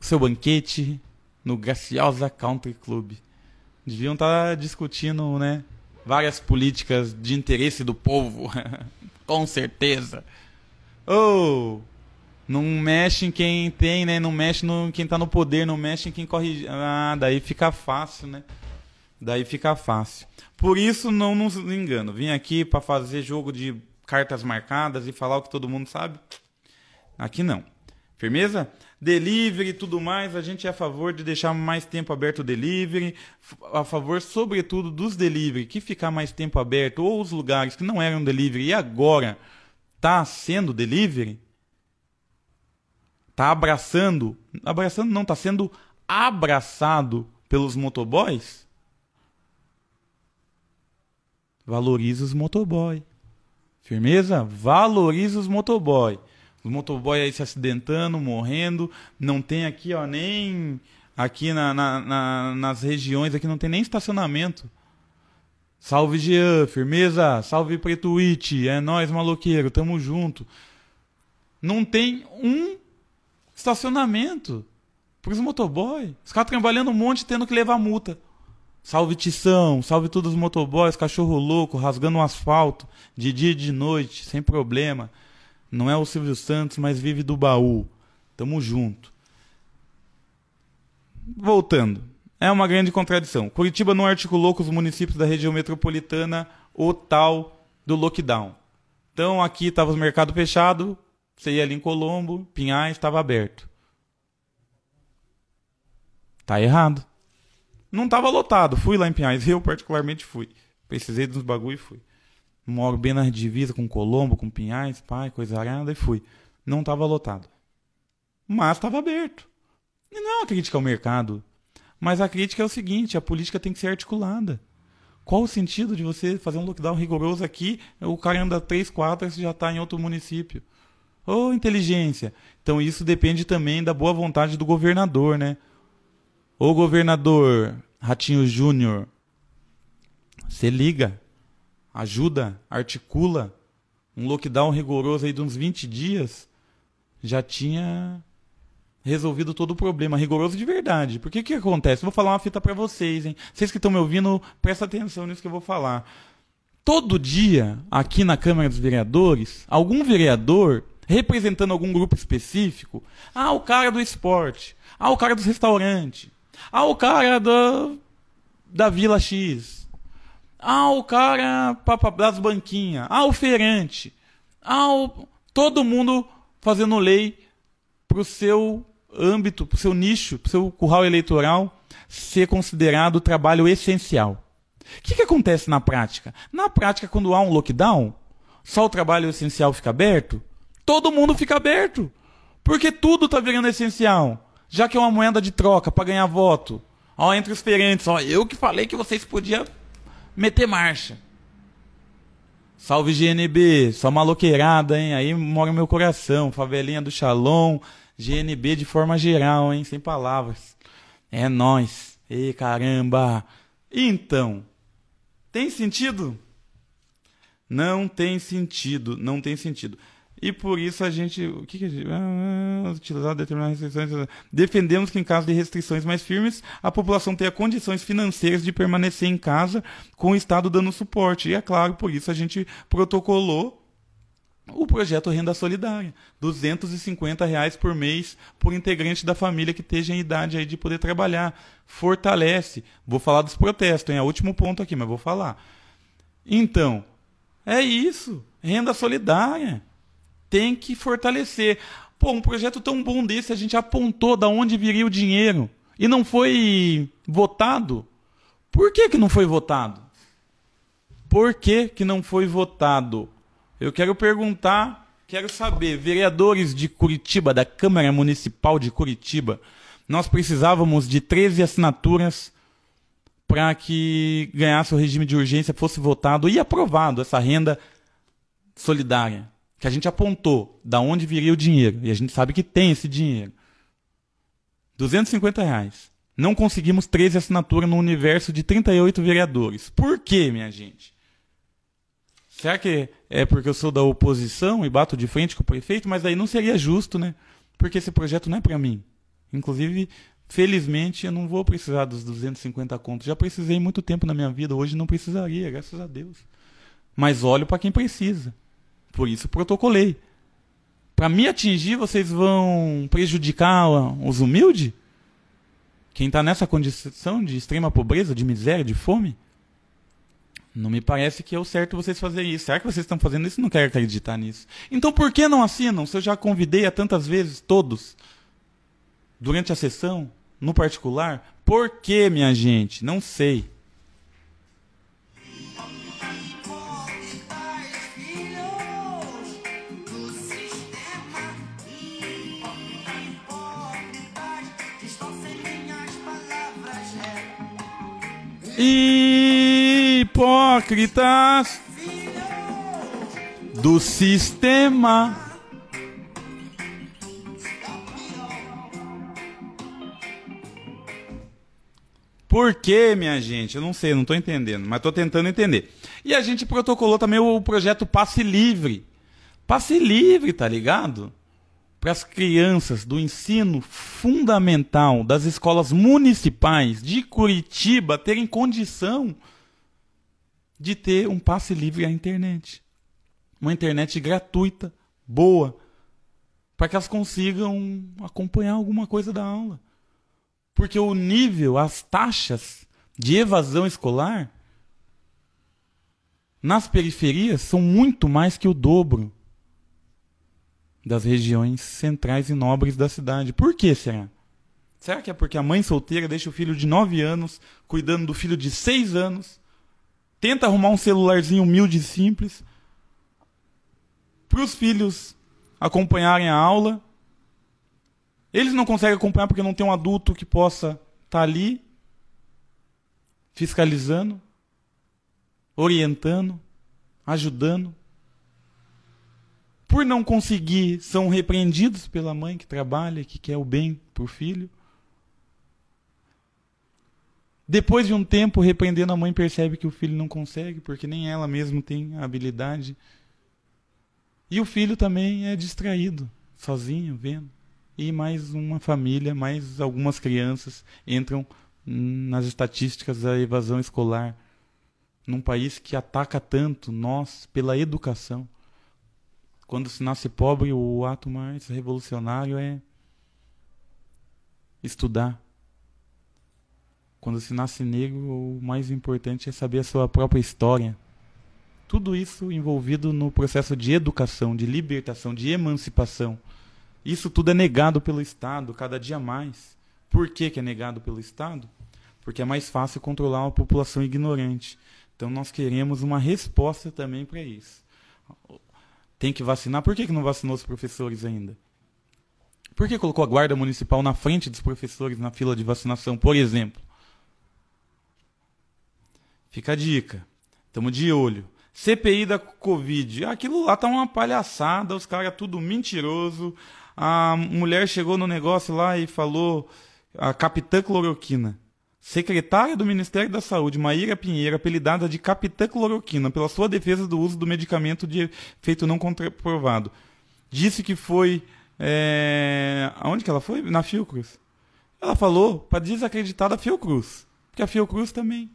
seu banquete no Graciosa Country Club. Deviam estar tá discutindo, né, várias políticas de interesse do povo, com certeza. Oh, não mexe em quem tem, né? Não mexe no quem tá no poder, não mexe em quem corre. Ah, daí fica fácil, né? Daí fica fácil. Por isso, não nos engano. Vim aqui para fazer jogo de cartas marcadas e falar o que todo mundo sabe. Aqui não. Firmeza? Delivery e tudo mais, a gente é a favor de deixar mais tempo aberto o delivery, a favor, sobretudo, dos delivery, que ficar mais tempo aberto, ou os lugares que não eram delivery e agora tá sendo delivery, tá abraçando, abraçando não, tá sendo abraçado pelos motoboys, Valoriza os motoboy. Firmeza? Valoriza os motoboy. Os motoboy aí se acidentando, morrendo. Não tem aqui, ó, nem. Aqui na, na, na, nas regiões aqui não tem nem estacionamento. Salve Jean, firmeza? Salve Pretuite, é nós maloqueiro, tamo junto. Não tem um estacionamento pros motoboy. Os caras trabalhando um monte tendo que levar multa. Salve Tição, salve todos os motoboys, cachorro louco, rasgando o asfalto, de dia e de noite, sem problema. Não é o Silvio Santos, mas vive do baú. Tamo junto. Voltando. É uma grande contradição. Curitiba não articulou com os municípios da região metropolitana o tal do lockdown. Então aqui estava os mercados fechados, você ia ali em Colombo, Pinhais estava aberto. Tá errado. Não tava lotado. Fui lá em Pinhais. Eu, particularmente, fui. Precisei dos bagulho e fui. Moro bem na divisa com Colombo, com Pinhais, pai, coisa arada, e fui. Não tava lotado. Mas estava aberto. E não é uma crítica ao mercado. Mas a crítica é o seguinte: a política tem que ser articulada. Qual o sentido de você fazer um lockdown rigoroso aqui, o cara anda três quadras e já está em outro município? Ô, oh, inteligência! Então isso depende também da boa vontade do governador, né? Ô governador Ratinho Júnior, você liga, ajuda, articula. Um lockdown rigoroso aí de uns 20 dias já tinha resolvido todo o problema, rigoroso de verdade. Por que que acontece? Vou falar uma fita para vocês, hein? Vocês que estão me ouvindo, presta atenção nisso que eu vou falar. Todo dia, aqui na Câmara dos Vereadores, algum vereador representando algum grupo específico, ah, o cara do esporte, ah, o cara do restaurante, ah, o cara da, da Vila X. Ah, o cara das banquinhas. Ah, o feirante. Ah, o... todo mundo fazendo lei pro seu âmbito, pro seu nicho, pro seu curral eleitoral, ser considerado trabalho essencial. O que, que acontece na prática? Na prática, quando há um lockdown, só o trabalho essencial fica aberto, todo mundo fica aberto. Porque tudo está virando essencial. Já que é uma moeda de troca para ganhar voto. Ó, entre os feirantes, ó, eu que falei que vocês podiam meter marcha. Salve GNB, só maloqueirada, hein? Aí mora meu coração. Favelinha do Shalom, GNB de forma geral, hein? Sem palavras. É nós. Ei, caramba. Então, tem sentido? Não tem sentido, não tem sentido. E por isso a gente. O que, que a gente. Ah, utilizar determinadas restrições. Defendemos que, em caso de restrições mais firmes, a população tenha condições financeiras de permanecer em casa, com o Estado dando suporte. E é claro, por isso a gente protocolou o projeto Renda Solidária. 250 reais por mês por integrante da família que esteja em idade aí de poder trabalhar. Fortalece. Vou falar dos protestos, hein? É o último ponto aqui, mas vou falar. Então, é isso. Renda solidária tem que fortalecer. Pô, um projeto tão bom desse, a gente apontou da onde viria o dinheiro e não foi votado. Por que, que não foi votado? Por que, que não foi votado? Eu quero perguntar, quero saber, vereadores de Curitiba, da Câmara Municipal de Curitiba, nós precisávamos de 13 assinaturas para que ganhasse o regime de urgência, fosse votado e aprovado essa renda solidária que a gente apontou da onde viria o dinheiro, e a gente sabe que tem esse dinheiro. 250 reais. Não conseguimos 13 assinaturas no universo de 38 vereadores. Por quê, minha gente? Será que é porque eu sou da oposição e bato de frente com o prefeito? Mas aí não seria justo, né? Porque esse projeto não é para mim. Inclusive, felizmente, eu não vou precisar dos 250 contos. Já precisei muito tempo na minha vida, hoje não precisaria, graças a Deus. Mas olho para quem precisa. Por isso protocolei. Para me atingir, vocês vão prejudicar os humildes? Quem está nessa condição de extrema pobreza, de miséria, de fome? Não me parece que é o certo vocês fazerem isso. Será que vocês estão fazendo isso? Não quero acreditar nisso. Então por que não assinam? Se eu já convidei a tantas vezes todos durante a sessão, no particular, por que, minha gente? Não sei. Hipócritas do sistema. Por que, minha gente? Eu não sei, não estou entendendo, mas estou tentando entender. E a gente protocolou também o projeto Passe Livre. Passe Livre, tá ligado? Para as crianças do ensino fundamental das escolas municipais de Curitiba terem condição de ter um passe livre à internet. Uma internet gratuita, boa, para que elas consigam acompanhar alguma coisa da aula. Porque o nível, as taxas de evasão escolar nas periferias são muito mais que o dobro das regiões centrais e nobres da cidade. Por que será? Será que é porque a mãe solteira deixa o filho de 9 anos cuidando do filho de 6 anos? Tenta arrumar um celularzinho humilde e simples para os filhos acompanharem a aula. Eles não conseguem acompanhar porque não tem um adulto que possa estar tá ali fiscalizando, orientando, ajudando por não conseguir, são repreendidos pela mãe que trabalha, que quer o bem para o filho. Depois de um tempo repreendendo, a mãe percebe que o filho não consegue, porque nem ela mesma tem a habilidade. E o filho também é distraído, sozinho, vendo. E mais uma família, mais algumas crianças entram nas estatísticas da evasão escolar. Num país que ataca tanto nós pela educação. Quando se nasce pobre, o ato mais revolucionário é estudar. Quando se nasce negro, o mais importante é saber a sua própria história. Tudo isso envolvido no processo de educação, de libertação, de emancipação. Isso tudo é negado pelo Estado cada dia mais. Por que, que é negado pelo Estado? porque é mais fácil controlar uma população ignorante. Então nós queremos uma resposta também para isso. Tem que vacinar? Por que, que não vacinou os professores ainda? Por que colocou a guarda municipal na frente dos professores na fila de vacinação, por exemplo? Fica a dica. Estamos de olho. CPI da Covid. Aquilo lá tá uma palhaçada, os caras tudo mentiroso. A mulher chegou no negócio lá e falou a capitã cloroquina. Secretária do Ministério da Saúde, Maíra Pinheiro, apelidada de Capitã Cloroquina, pela sua defesa do uso do medicamento de efeito não comprovado, disse que foi. É... Aonde que ela foi? Na Fiocruz. Ela falou para desacreditar da Fiocruz. Porque a Fiocruz também.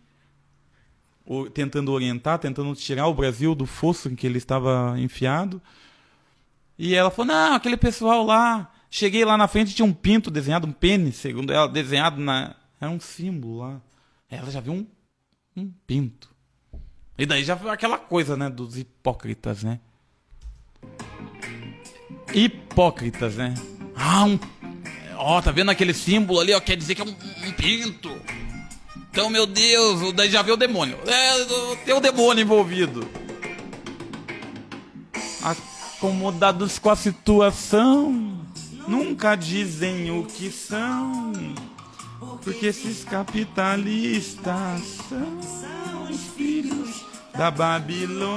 Tentando orientar, tentando tirar o Brasil do fosso em que ele estava enfiado. E ela falou: não, aquele pessoal lá. Cheguei lá na frente tinha um pinto desenhado, um pênis, segundo ela, desenhado na. Era um símbolo lá. Ela já viu um, um pinto. E daí já foi aquela coisa, né, dos hipócritas, né? Hipócritas, né? Ah, um. Ó, tá vendo aquele símbolo ali, ó? Quer dizer que é um, um pinto. Então, meu Deus, daí já vê o demônio. É, tem o demônio envolvido. Acomodados com a situação, nunca dizem o que são. Porque esses capitalistas são os filhos da Babilônia.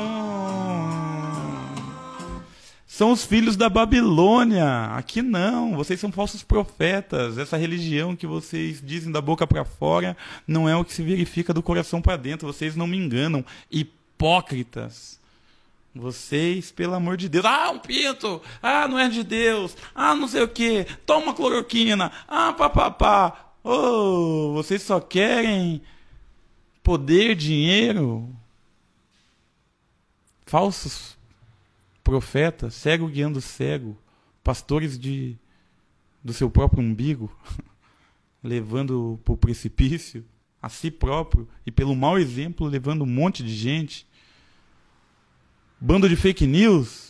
São os filhos da Babilônia. Aqui não, vocês são falsos profetas. Essa religião que vocês dizem da boca para fora não é o que se verifica do coração para dentro. Vocês não me enganam. Hipócritas. Vocês, pelo amor de Deus. Ah, um pinto! Ah, não é de Deus! Ah, não sei o que! Toma cloroquina! Ah, papapá! Oh, vocês só querem poder, dinheiro? Falsos profetas, cego guiando cego, pastores de do seu próprio umbigo, levando para o precipício a si próprio e pelo mau exemplo levando um monte de gente bando de fake news.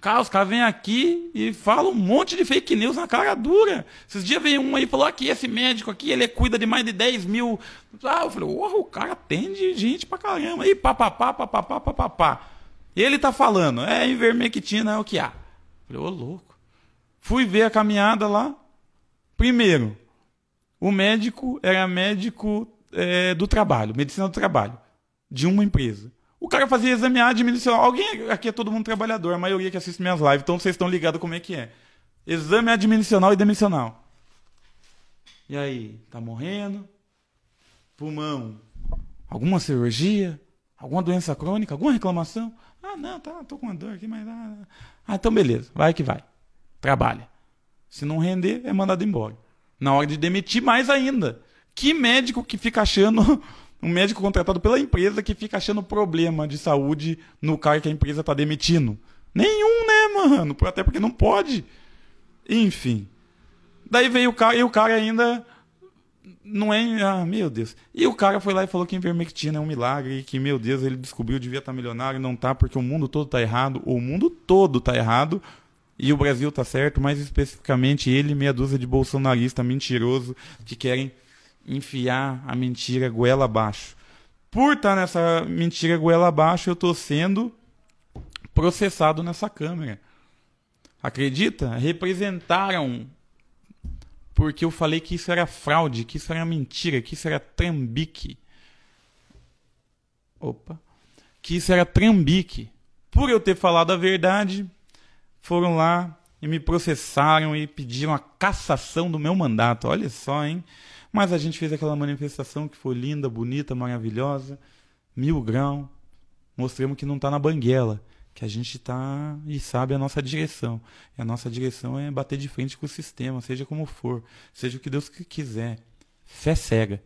Cara, os caras vêm aqui e falam um monte de fake news na cara dura. Esses dias veio um aí e falou aqui, esse médico aqui, ele cuida de mais de 10 mil. Ah, eu falei, o cara atende gente pra caramba. E papapá, papapá, papapá. Ele tá falando, é ivermectina é o que há. Eu falei, ô louco. Fui ver a caminhada lá. Primeiro, o médico era médico é, do trabalho, medicina do trabalho, de uma empresa. O cara fazia exame admissional. Alguém aqui é todo mundo trabalhador, a maioria que assiste minhas lives, então vocês estão ligados como é que é. Exame admissional e demissional. E aí, tá morrendo? Pulmão. Alguma cirurgia? Alguma doença crônica? Alguma reclamação? Ah, não, tá, tô com uma dor aqui, mas. Ah, ah então beleza, vai que vai. Trabalha. Se não render, é mandado embora. Na hora de demitir, mais ainda. Que médico que fica achando um médico contratado pela empresa que fica achando problema de saúde no cara que a empresa está demitindo. Nenhum, né, mano? Até porque não pode. Enfim. Daí veio o cara e o cara ainda não é. Ah, meu Deus. E o cara foi lá e falou que a ivermectina é um milagre e que, meu Deus, ele descobriu, devia estar tá milionário, não tá, porque o mundo todo tá errado. O mundo todo tá errado. E o Brasil tá certo, mais especificamente ele e meia dúzia de bolsonaristas mentiroso que querem enfiar a mentira goela abaixo. Por estar tá nessa mentira goela abaixo, eu estou sendo processado nessa câmera. Acredita? Representaram porque eu falei que isso era fraude, que isso era mentira, que isso era trambique. Opa. Que isso era trambique. Por eu ter falado a verdade, foram lá e me processaram e pediram a cassação do meu mandato. Olha só, hein? Mas a gente fez aquela manifestação que foi linda, bonita, maravilhosa, mil grau. Mostramos que não está na banguela, que a gente está e sabe a nossa direção. E a nossa direção é bater de frente com o sistema, seja como for, seja o que Deus quiser. Fé cega.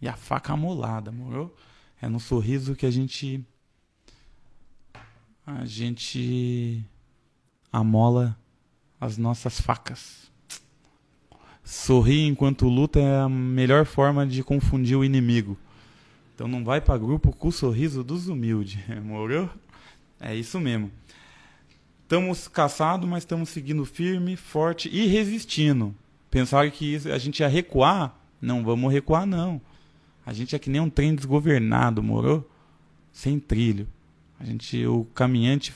E a faca amolada, morou? É no sorriso que a gente. A gente amola as nossas facas. Sorrir enquanto luta é a melhor forma de confundir o inimigo. Então não vai para grupo com o sorriso dos humildes, morou? É isso mesmo. Estamos caçados, mas estamos seguindo firme, forte e resistindo. Pensaram que a gente ia recuar? Não vamos recuar, não. A gente é que nem um trem desgovernado, morou? Sem trilho. A gente, o caminhante,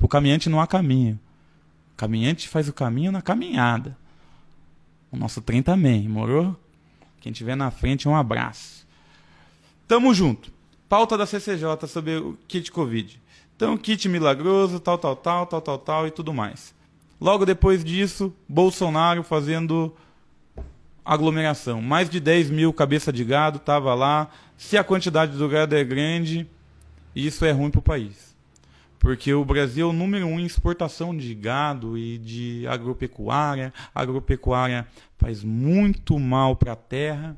o caminhante não há caminho. O caminhante faz o caminho na caminhada. O nosso trem também, morou? Quem tiver na frente, um abraço. Tamo junto. Pauta da CCJ sobre o kit Covid. Então, kit milagroso, tal, tal, tal, tal, tal, tal e tudo mais. Logo depois disso, Bolsonaro fazendo aglomeração. Mais de 10 mil cabeça de gado tava lá. Se a quantidade do gado é grande, isso é ruim para o país. Porque o Brasil é o número um em exportação de gado e de agropecuária. A agropecuária faz muito mal para a terra,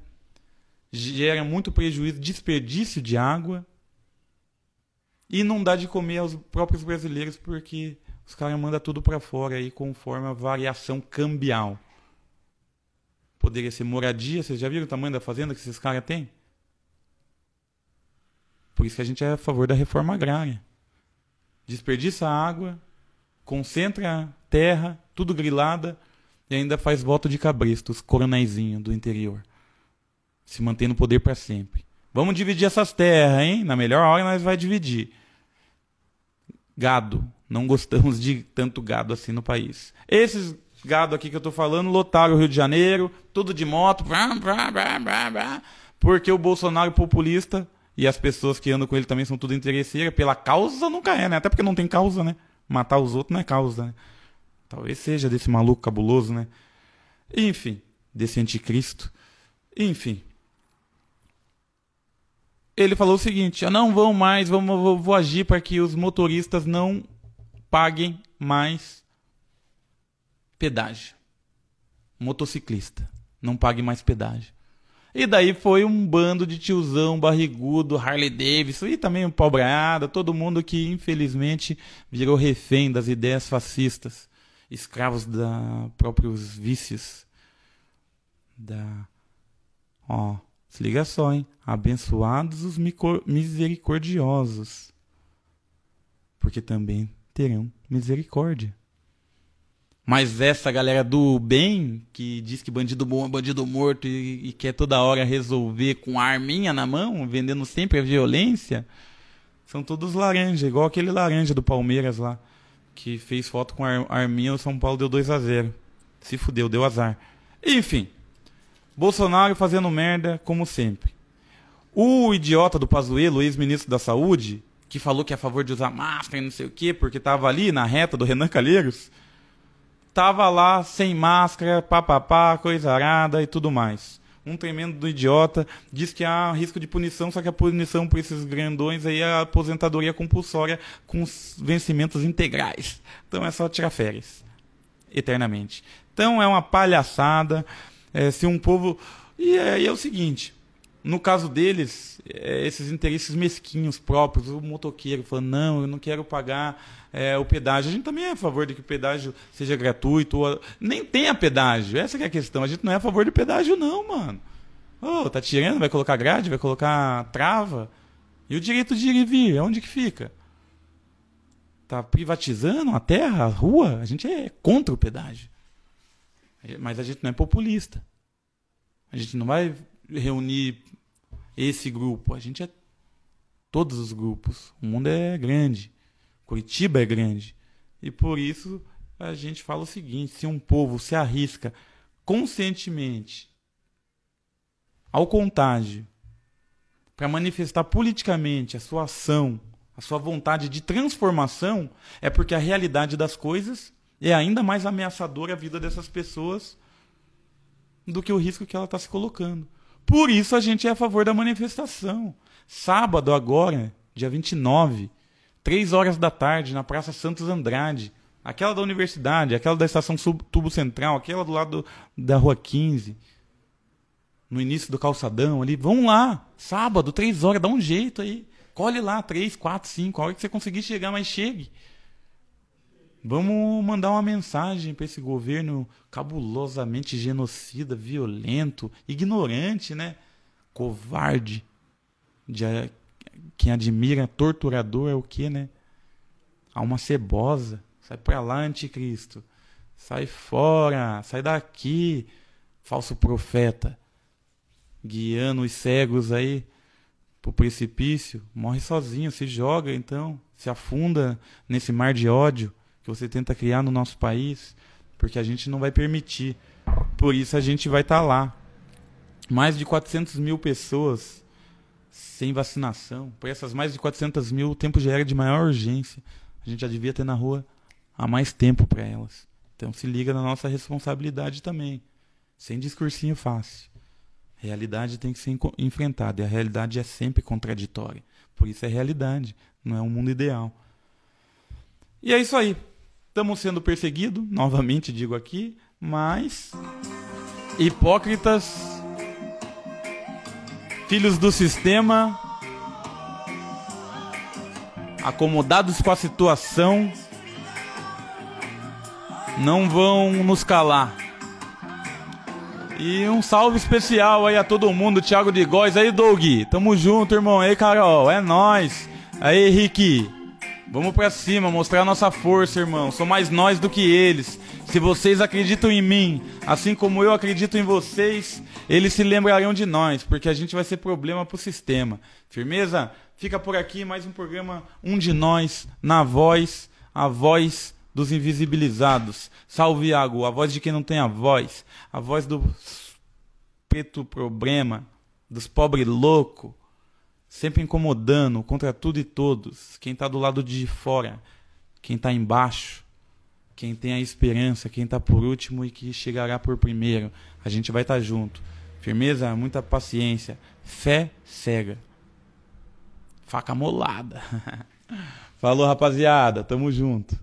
gera muito prejuízo, desperdício de água. E não dá de comer aos próprios brasileiros porque os caras mandam tudo para fora aí conforme a variação cambial. Poderia ser moradia, vocês já viram o tamanho da fazenda que esses caras têm? Por isso que a gente é a favor da reforma agrária. Desperdiça água, concentra terra, tudo grilada, e ainda faz voto de cabresto, os coronéisinhos do interior. Se mantém no poder para sempre. Vamos dividir essas terras, hein? Na melhor hora nós vai dividir. Gado. Não gostamos de tanto gado assim no país. Esses gado aqui que eu tô falando lotaram o Rio de Janeiro, tudo de moto, porque o Bolsonaro populista e as pessoas que andam com ele também são tudo interesseiras. Pela causa nunca é, né? Até porque não tem causa, né? Matar os outros não é causa, né? Talvez seja desse maluco cabuloso, né? Enfim, desse anticristo. Enfim. Ele falou o seguinte: não vão mais, vamos, vou, vou agir para que os motoristas não paguem mais pedágio. Motociclista, não pague mais pedágio. E daí foi um bando de tiozão barrigudo, Harley Davidson e também um pobreada, todo mundo que infelizmente virou refém das ideias fascistas, escravos da próprios vícios. Da Ó, se liga só, hein? Abençoados os misericordiosos, porque também terão misericórdia. Mas essa galera do bem, que diz que bandido bom é bandido morto e, e, quer toda hora resolver com arminha na mão, vendendo sempre a violência, são todos laranja, igual aquele laranja do Palmeiras lá, que fez foto com a arminha o São Paulo deu 2 a 0 Se fudeu, deu azar. Enfim, Bolsonaro fazendo merda, como sempre. O idiota do Pazuello, ex-ministro da Saúde, que falou que é a favor de usar máscara e não sei o quê, porque tava ali na reta do Renan Calheiros tava lá sem máscara, papapá, coisa arada e tudo mais. Um tremendo do idiota diz que há risco de punição, só que a punição por esses grandões aí é a aposentadoria compulsória com vencimentos integrais. Então é só tirar férias. Eternamente. Então é uma palhaçada. É, se um povo. E é, e é o seguinte: no caso deles, é, esses interesses mesquinhos próprios, o motoqueiro falando, não, eu não quero pagar é, o pedágio. A gente também é a favor de que o pedágio seja gratuito. Ou... Nem tenha pedágio. Essa é a questão. A gente não é a favor de pedágio, não, mano. Oh, tá tirando, vai colocar grade, vai colocar trava. E o direito de ir e vir, onde que fica? Tá privatizando a terra, a rua? A gente é contra o pedágio. Mas a gente não é populista. A gente não vai reunir esse grupo. A gente é todos os grupos. O mundo é grande. Curitiba é grande. E por isso a gente fala o seguinte: se um povo se arrisca conscientemente ao contágio para manifestar politicamente a sua ação, a sua vontade de transformação, é porque a realidade das coisas é ainda mais ameaçadora à vida dessas pessoas do que o risco que ela está se colocando. Por isso a gente é a favor da manifestação. Sábado, agora, dia 29, 3 horas da tarde, na Praça Santos Andrade. Aquela da universidade, aquela da estação Sub Tubo Central, aquela do lado da Rua 15. No início do calçadão ali. Vão lá, sábado, 3 horas, dá um jeito aí. Colhe lá, 3, 4, 5, a hora que você conseguir chegar, mas chegue. Vamos mandar uma mensagem para esse governo cabulosamente genocida, violento, ignorante, né? Covarde. De, quem admira torturador é o que, né? Alma cebosa. Sai pra lá, anticristo. Sai fora, sai daqui, falso profeta. guiando os cegos aí pro precipício, morre sozinho, se joga então, se afunda nesse mar de ódio que você tenta criar no nosso país, porque a gente não vai permitir. Por isso a gente vai estar tá lá. Mais de 400 mil pessoas sem vacinação. Por essas mais de 400 mil, o tempo já era de maior urgência. A gente já devia ter na rua há mais tempo para elas. Então se liga na nossa responsabilidade também. Sem discursinho fácil. A realidade tem que ser enfrentada. E a realidade é sempre contraditória. Por isso é realidade, não é um mundo ideal. E é isso aí. Estamos sendo perseguidos, novamente digo aqui, mas hipócritas, filhos do sistema, acomodados com a situação, não vão nos calar. E um salve especial aí a todo mundo, Thiago de Góis. Aí, Doug, tamo junto, irmão. Aí, Carol, é nós. Aí, Rick, vamos pra cima, mostrar a nossa força, irmão. Sou mais nós do que eles. Se vocês acreditam em mim, assim como eu acredito em vocês, eles se lembrarão de nós, porque a gente vai ser problema pro sistema. Firmeza? Fica por aqui mais um programa, um de nós, na voz, a voz dos invisibilizados. Salve Iago, a voz de quem não tem a voz, a voz do preto problema, dos pobres loucos, sempre incomodando contra tudo e todos. Quem está do lado de fora, quem está embaixo, quem tem a esperança, quem está por último e que chegará por primeiro. A gente vai estar tá junto. Firmeza, muita paciência, fé cega, faca molada. Falou, rapaziada, tamo junto.